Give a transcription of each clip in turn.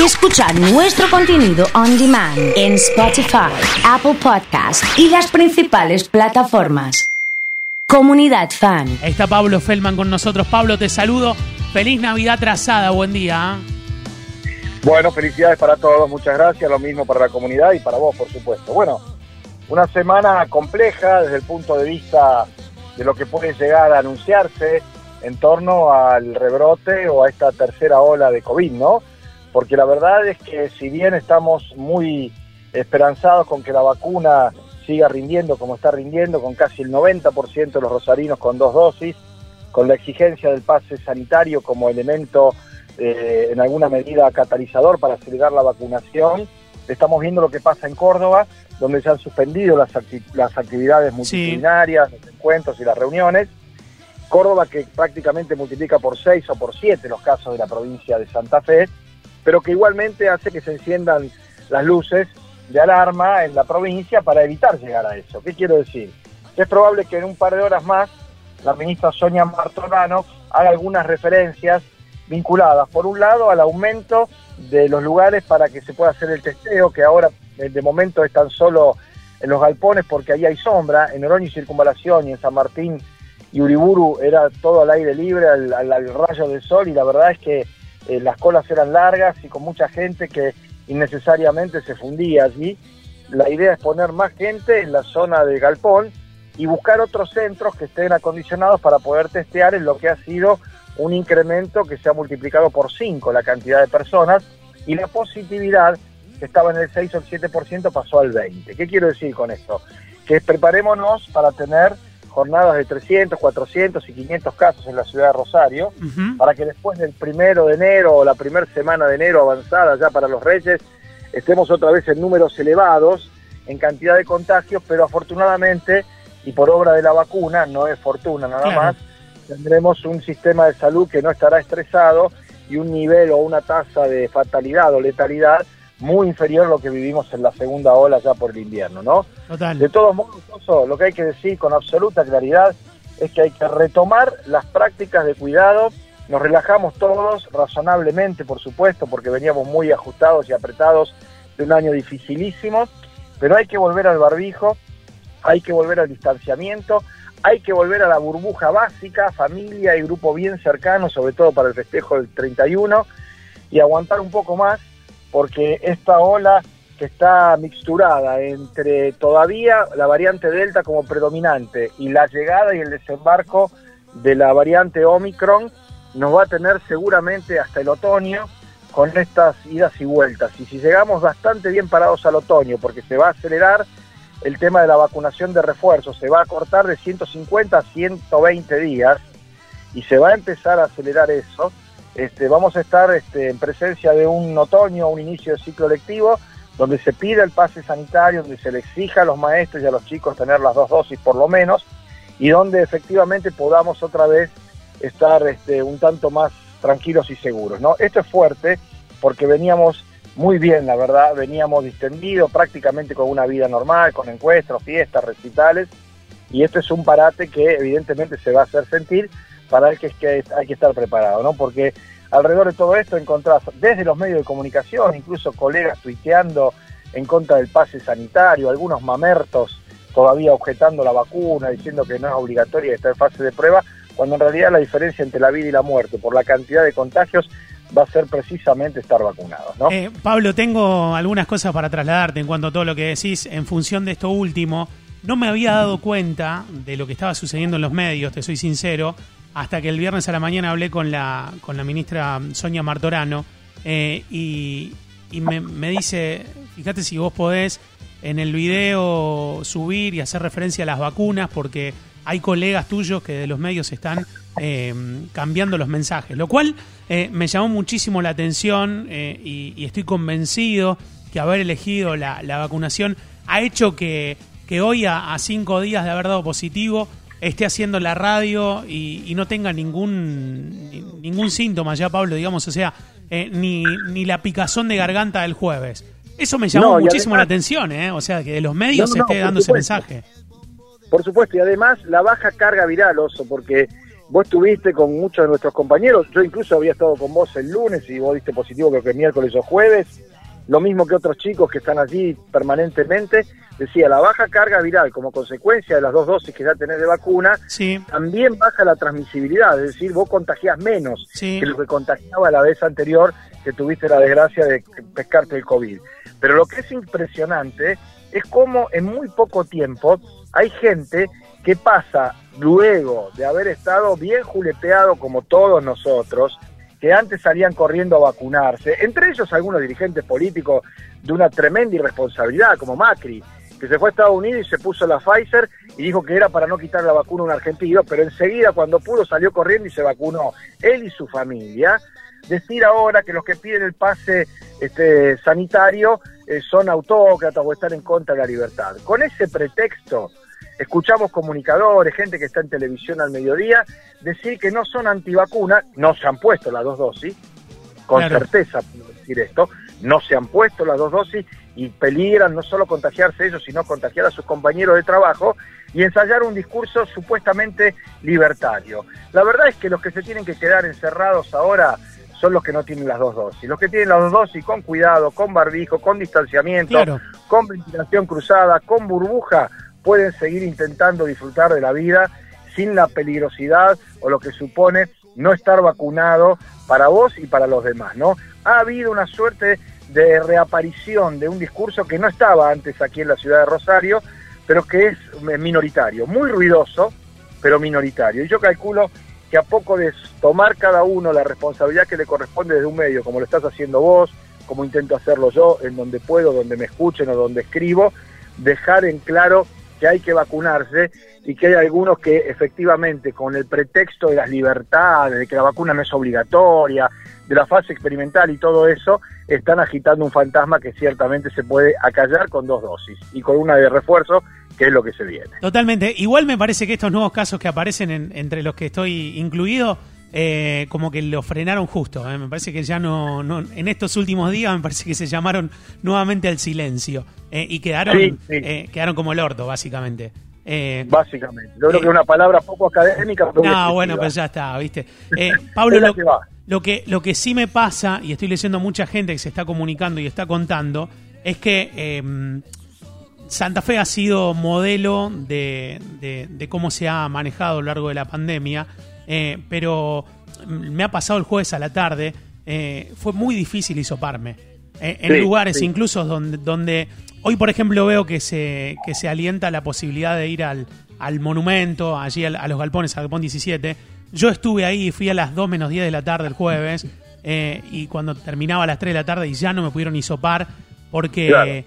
y escuchar nuestro contenido on demand en Spotify, Apple Podcast y las principales plataformas. Comunidad Fan. Está Pablo Feldman con nosotros. Pablo, te saludo. Feliz Navidad trazada, buen día. Bueno, felicidades para todos, muchas gracias, lo mismo para la comunidad y para vos, por supuesto. Bueno, una semana compleja desde el punto de vista de lo que puede llegar a anunciarse en torno al rebrote o a esta tercera ola de COVID, ¿no? Porque la verdad es que si bien estamos muy esperanzados con que la vacuna siga rindiendo como está rindiendo, con casi el 90% de los rosarinos con dos dosis, con la exigencia del pase sanitario como elemento eh, en alguna medida catalizador para acelerar la vacunación, estamos viendo lo que pasa en Córdoba, donde se han suspendido las, las actividades multitudinarias, los encuentros y las reuniones. Córdoba que prácticamente multiplica por 6 o por 7 los casos de la provincia de Santa Fe, pero que igualmente hace que se enciendan las luces de alarma en la provincia para evitar llegar a eso. ¿Qué quiero decir? Es probable que en un par de horas más la ministra Sonia Martorano haga algunas referencias vinculadas, por un lado, al aumento de los lugares para que se pueda hacer el testeo, que ahora eh, de momento están solo en los galpones porque ahí hay sombra, en Oroño y Circunvalación y en San Martín y Uriburu era todo al aire libre, al, rayo del sol, y la verdad es que eh, las colas eran largas y con mucha gente que innecesariamente se fundía allí. La idea es poner más gente en la zona de Galpón y buscar otros centros que estén acondicionados para poder testear en lo que ha sido un incremento que se ha multiplicado por 5 la cantidad de personas y la positividad que estaba en el 6 o el 7% pasó al 20. ¿Qué quiero decir con esto? Que preparémonos para tener jornadas de 300, 400 y 500 casos en la ciudad de Rosario, para que después del primero de enero o la primera semana de enero avanzada ya para los Reyes, estemos otra vez en números elevados en cantidad de contagios, pero afortunadamente, y por obra de la vacuna, no es fortuna nada más, tendremos un sistema de salud que no estará estresado y un nivel o una tasa de fatalidad o letalidad muy inferior a lo que vivimos en la segunda ola ya por el invierno, ¿no? Total. De todos modos, lo que hay que decir con absoluta claridad es que hay que retomar las prácticas de cuidado. Nos relajamos todos, razonablemente, por supuesto, porque veníamos muy ajustados y apretados de un año dificilísimo, pero hay que volver al barbijo, hay que volver al distanciamiento, hay que volver a la burbuja básica, familia y grupo bien cercano, sobre todo para el festejo del 31, y aguantar un poco más porque esta ola que está mixturada entre todavía la variante Delta como predominante y la llegada y el desembarco de la variante Omicron nos va a tener seguramente hasta el otoño con estas idas y vueltas. Y si llegamos bastante bien parados al otoño, porque se va a acelerar el tema de la vacunación de refuerzo, se va a cortar de 150 a 120 días y se va a empezar a acelerar eso, este, vamos a estar este, en presencia de un otoño, un inicio de ciclo lectivo, donde se pide el pase sanitario, donde se le exija a los maestros y a los chicos tener las dos dosis por lo menos, y donde efectivamente podamos otra vez estar este, un tanto más tranquilos y seguros. ¿no? Esto es fuerte porque veníamos muy bien, la verdad, veníamos distendidos prácticamente con una vida normal, con encuentros, fiestas, recitales, y esto es un parate que evidentemente se va a hacer sentir, para el que, que hay que estar preparado, ¿no? Porque alrededor de todo esto encontrás desde los medios de comunicación, incluso colegas tuiteando en contra del pase sanitario, algunos mamertos todavía objetando la vacuna, diciendo que no es obligatoria estar en fase de prueba, cuando en realidad la diferencia entre la vida y la muerte por la cantidad de contagios va a ser precisamente estar vacunados. ¿no? Eh, Pablo, tengo algunas cosas para trasladarte en cuanto a todo lo que decís en función de esto último. No me había dado cuenta de lo que estaba sucediendo en los medios, te soy sincero, hasta que el viernes a la mañana hablé con la, con la ministra Sonia Martorano eh, y, me, me, dice, fíjate si vos podés en el video subir y hacer referencia a las vacunas porque hay colegas tuyos que de los medios están eh, cambiando los mensajes, lo cual eh, me llamó muchísimo la atención y, y, estoy convencido que haber elegido la, la vacunación ha hecho que, que hoy a cinco días de haber dado positivo esté haciendo la radio y, no tenga ningún ningún síntoma ya, Pablo, digamos, o sea, eh, ni, ni la picazón de garganta del jueves. Eso me llamó muchísimo la atención, ¿eh? O sea, que de los medios se esté dando ese mensaje. Por supuesto, y además la baja carga viral, Oso, porque vos estuviste con muchos de nuestros compañeros, yo incluso había estado con vos el lunes y vos diste positivo creo que miércoles o jueves, lo mismo que otros chicos que están allí permanentemente, decía, la baja carga viral como consecuencia de las dos dosis que ya tenés de vacuna, también baja la transmisibilidad, es decir, vos contagiás menos que lo que contagiaba la vez anterior que tuviste la desgracia de pescarte el COVID. Pero lo que es impresionante es cómo en muy poco tiempo hay gente que pasa luego de haber estado bien julepeado como todos nosotros, que antes salían corriendo a vacunarse, entre ellos algunos dirigentes políticos de una tremenda irresponsabilidad, como Macri, que se fue a Estados Unidos y se puso la Pfizer y dijo que era para no quitar la vacuna a un argentino, pero enseguida cuando pudo salió corriendo y se vacunó él y su familia. Decir ahora que los que piden el pase este, sanitario eh, son autócratas o están en contra de la libertad. Con ese pretexto, escuchamos comunicadores, gente que está en televisión al mediodía, decir que no son antivacunas, no se han puesto las dos dosis, con certeza puedo decir esto, no se han puesto las dos dosis y peligran no solo contagiarse ellos, sino contagiar a sus compañeros de trabajo y ensayar un discurso supuestamente libertario. La verdad es que los que se tienen que quedar encerrados ahora son los que no tienen las dos dosis. Los que tienen las dos dosis con cuidado, con barbijo, con distanciamiento, con ventilación cruzada, con burbuja, pueden seguir intentando disfrutar de la vida sin la peligrosidad o lo que supone no estar vacunado para vos y para los demás, ¿no? Ha habido una suerte de reaparición de un discurso que no estaba antes aquí en la ciudad de Rosario, pero que es minoritario, muy ruidoso, pero minoritario. Y yo calculo que a poco de tomar cada uno la responsabilidad que le corresponde desde un medio, como lo estás haciendo vos, como intento hacerlo yo, en donde puedo, donde me escuchen o donde escribo, dejar en claro que hay que vacunarse y que hay algunos que efectivamente con el pretexto de las libertades, de que la vacuna no es obligatoria, de la fase experimental y todo eso, están agitando un fantasma que ciertamente se puede acallar con dos dosis y con una de refuerzo, que es lo que se viene. Totalmente. Igual me parece que estos nuevos casos que aparecen entre los que estoy incluido, eh, como que lo frenaron justo. Eh. Me parece que ya no, no, en estos últimos días me parece que se llamaron nuevamente al silencio eh, y quedaron, quedaron como el orto, básicamente. básicamente. Yo creo que es una palabra poco académica. Pero no, bueno, pues ya está, ¿viste? Pablo, lo, lo, que, lo que sí me pasa, y estoy leyendo mucha gente que se está comunicando y está contando, es que Santa Fe ha sido modelo de, de, cómo se ha manejado a lo largo de la pandemia eh, pero me ha pasado el jueves a la tarde, eh, fue muy difícil hisoparme. Eh, en lugares incluso donde, donde hoy, por ejemplo, veo que se, que se alienta la posibilidad de ir al, al monumento, allí a, los galpones, al galpón 17. Yo estuve ahí, fui a las 2 menos 10 de la tarde el jueves, y cuando terminaba a las 3 de la tarde y ya no me pudieron hisopar, porque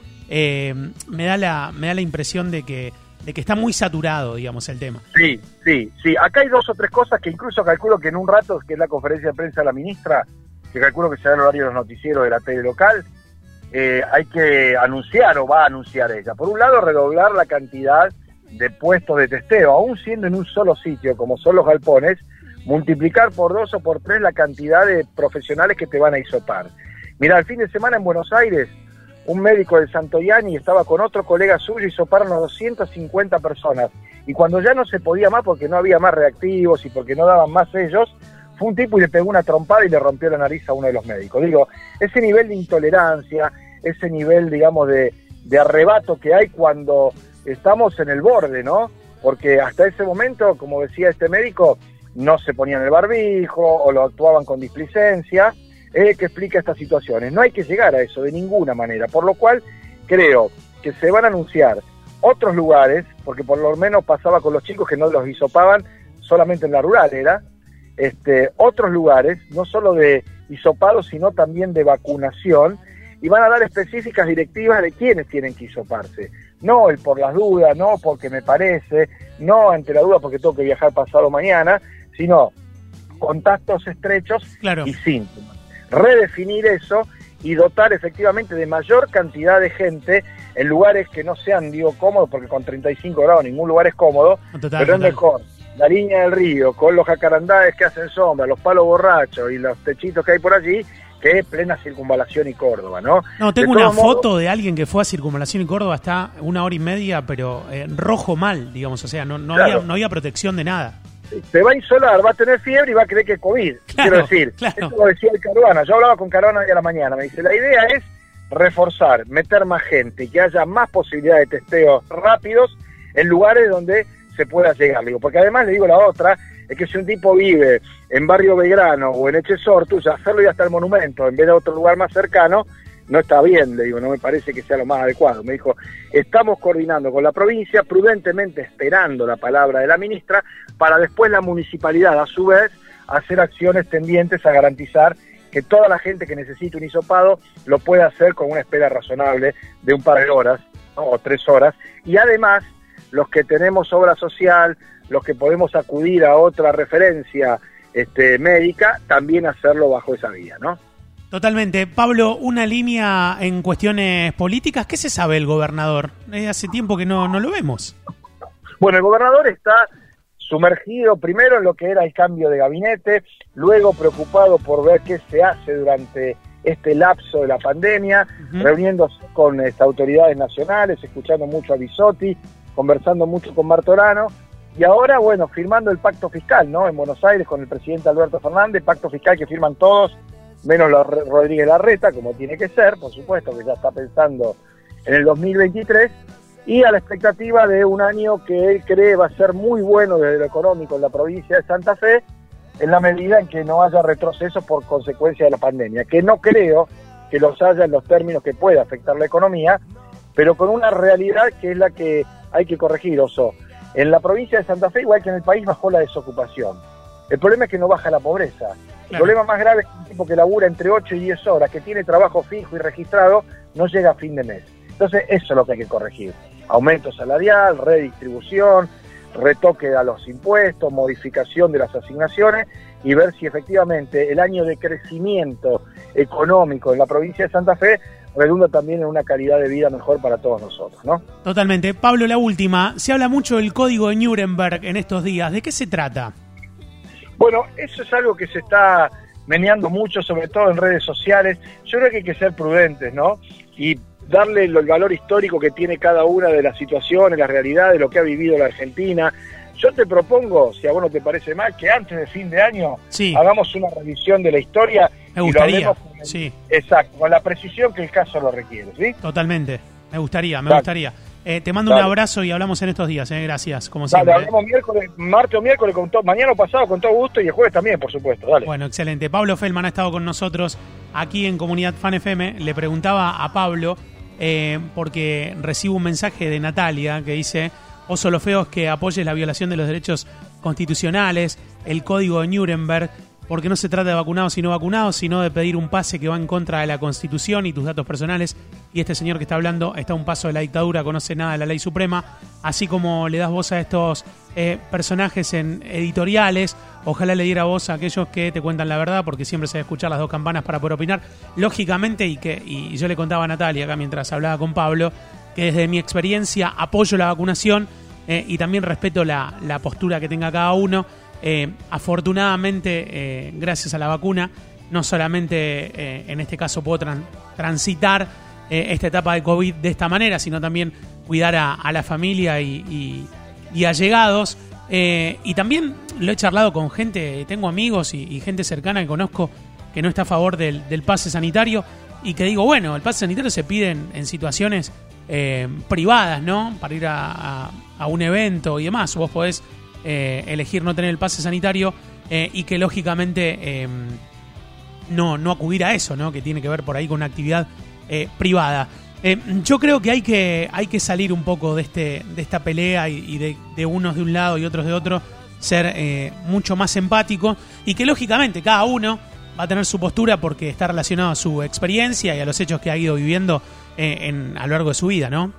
me, da la, me da la impresión de que de que está muy saturado, digamos, el tema. Sí, sí, sí. Acá hay dos o tres cosas que incluso calculo que en un rato, que es la conferencia de prensa de la ministra, que calculo que será el horario de los noticieros de la tele local, eh, hay que anunciar o va a anunciar ella. Por un lado, redoblar la cantidad de puestos de testeo, aún siendo en un solo sitio, como son los galpones, multiplicar por dos o por tres la cantidad de profesionales que te van a isopar. Mira, el fin de semana en Buenos Aires un médico de Santoyani estaba con otro colega suyo y soparon a 250 personas. Y cuando ya no se podía más porque no había más reactivos y porque no daban más ellos, fue un tipo y le pegó una trompada y le rompió la nariz a uno de los médicos. Digo, ese nivel de intolerancia, ese nivel, digamos, de, de arrebato que hay cuando estamos en el borde, ¿no? Porque hasta ese momento, como decía este médico, no se ponían el barbijo o lo actuaban con displicencia eh, que explica estas situaciones. No hay que llegar a eso de ninguna manera, por lo cual creo que se van a anunciar otros lugares, porque por lo menos pasaba con los chicos que no los hisopaban solamente en la rural, era, este, otros lugares, no solo de hisopado, sino también de vacunación, y van a dar específicas directivas de quiénes tienen que hisoparse. No el por las dudas, no porque me parece, no ante la duda porque tengo que viajar pasado mañana, sino contactos estrechos y síntomas redefinir eso y dotar efectivamente de mayor cantidad de gente en lugares que no sean, digo, cómodos, porque con 35 grados ningún lugar es cómodo, pero es mejor la línea del río, con los jacarandades que hacen sombra, los palos borrachos y los techitos que hay por allí, que es plena circunvalación y Córdoba, ¿no? No, tengo una foto de alguien que fue a circunvalación y Córdoba, está una hora y media, pero eh, rojo mal, digamos, o sea, no, no, había, no había protección de nada. Se va a insolar, va a tener fiebre y va a creer que es COVID. quiero decir, eso lo decía el Caruana. Yo hablaba con Caruana hoy a la mañana. Me dice, la idea es reforzar, meter más gente, que haya más posibilidades de testeos rápidos en lugares donde se pueda llegar. Digo, porque además le digo la otra, es que si un tipo vive en Barrio Belgrano o en Echesortu, ya hacerlo ya hasta el monumento en vez de otro lugar más cercano, no está bien, le digo, no me parece que sea lo más adecuado. Me dijo, estamos coordinando con la provincia, prudentemente esperando la palabra de la ministra, para después la municipalidad, a su vez, hacer acciones tendientes a garantizar que toda la gente que necesite un hisopado lo pueda hacer con una espera razonable de un par de horas o tres horas. Y además, los que tenemos obra social, los que podemos acudir a otra referencia este, médica, también hacerlo bajo esa vía, ¿no? Totalmente. Pablo, una línea en cuestiones políticas. ¿Qué se sabe el gobernador? hace tiempo que no, no lo vemos. Bueno, el gobernador está sumergido primero en lo que era el cambio de gabinete, luego preocupado por ver qué se hace durante este lapso de la pandemia, reuniéndose con este, autoridades nacionales, escuchando mucho a Bisotti, conversando mucho con Martorano, y ahora, bueno, firmando el pacto fiscal, ¿no? En Buenos Aires con el presidente Alberto Fernández, pacto fiscal que firman todos menos la Rodríguez Larreta, como tiene que ser, por supuesto, que ya está pensando en el 2023, y a la expectativa de un año que él cree va a ser muy bueno desde lo económico en la provincia de Santa Fe, en la medida en que no haya retrocesos por consecuencia de la pandemia, que no creo que los haya en los términos que pueda afectar la economía, pero con una realidad que es la que hay que corregir, Oso. En la provincia de Santa Fe, igual que en el país, bajó la desocupación. El problema es que no baja la pobreza. El problema más grave es que un tipo que labura entre 8 y 10 horas, que tiene trabajo fijo y registrado, no llega a fin de mes. Entonces, eso es lo que hay que corregir. Aumento salarial, redistribución, retoque a los impuestos, modificación de las asignaciones y ver si efectivamente el año de crecimiento económico en la provincia de Santa Fe redunda también en una calidad de vida mejor para todos nosotros, ¿no? Totalmente. Pablo, la última. Se habla mucho del código de Nuremberg en estos días. ¿De qué se trata? Bueno, eso es algo que se está meneando mucho, sobre todo en redes sociales. Yo creo que hay que ser prudentes, ¿no? Y darle el valor histórico que tiene cada una de las situaciones, las realidades, lo que ha vivido la Argentina. Yo te propongo, si a vos no te parece mal, que antes de fin de año hagamos una revisión de la historia. Me gustaría, sí. Exacto, con la precisión que el caso lo requiere, ¿sí? Totalmente, me gustaría, me gustaría. Eh, te mando un abrazo y hablamos en estos días, eh. gracias, como siempre. Dale, hablamos miércoles, martes o miércoles, con todo, mañana o pasado con todo gusto y el jueves también, por supuesto. Dale. Bueno, excelente. Pablo Feldman ha estado con nosotros aquí en Comunidad Fan FM. Le preguntaba a Pablo, eh, porque recibo un mensaje de Natalia que dice, oso lo feo es que apoyes la violación de los derechos constitucionales, el código de Nuremberg porque no se trata de vacunados y no vacunados, sino de pedir un pase que va en contra de la Constitución y tus datos personales. Y este señor que está hablando está a un paso de la dictadura, conoce nada de la ley suprema, así como le das voz a estos eh, personajes en editoriales, ojalá le diera voz a aquellos que te cuentan la verdad, porque siempre se debe escuchar las dos campanas para poder opinar. Lógicamente, y que y yo le contaba a Natalia acá mientras hablaba con Pablo, que desde mi experiencia apoyo la vacunación eh, y también respeto la, la postura que tenga cada uno eh, afortunadamente, eh, gracias a la vacuna, no solamente eh, en este caso puedo transitar esta etapa de COVID de esta manera, sino también cuidar a, la familia y, allegados. y también lo he charlado con gente, tengo amigos y, gente cercana que conozco que no está a favor del, pase sanitario y que digo, bueno, el pase sanitario se pide en, situaciones privadas, ¿no? Para ir a, a, un evento y demás. Vos podés eh, elegir no tener el pase sanitario eh, y que lógicamente em, no, no acudir a eso, ¿no? que tiene que ver por ahí con una actividad eh, privada. Yo creo que hay, que hay que salir un poco de, este, de esta pelea y, de, de, unos de un lado y otros de otro, ser mucho más empático y que lógicamente cada uno va a tener su postura porque está relacionado a su experiencia y a los hechos que ha ido viviendo en, a lo largo de su vida, ¿no?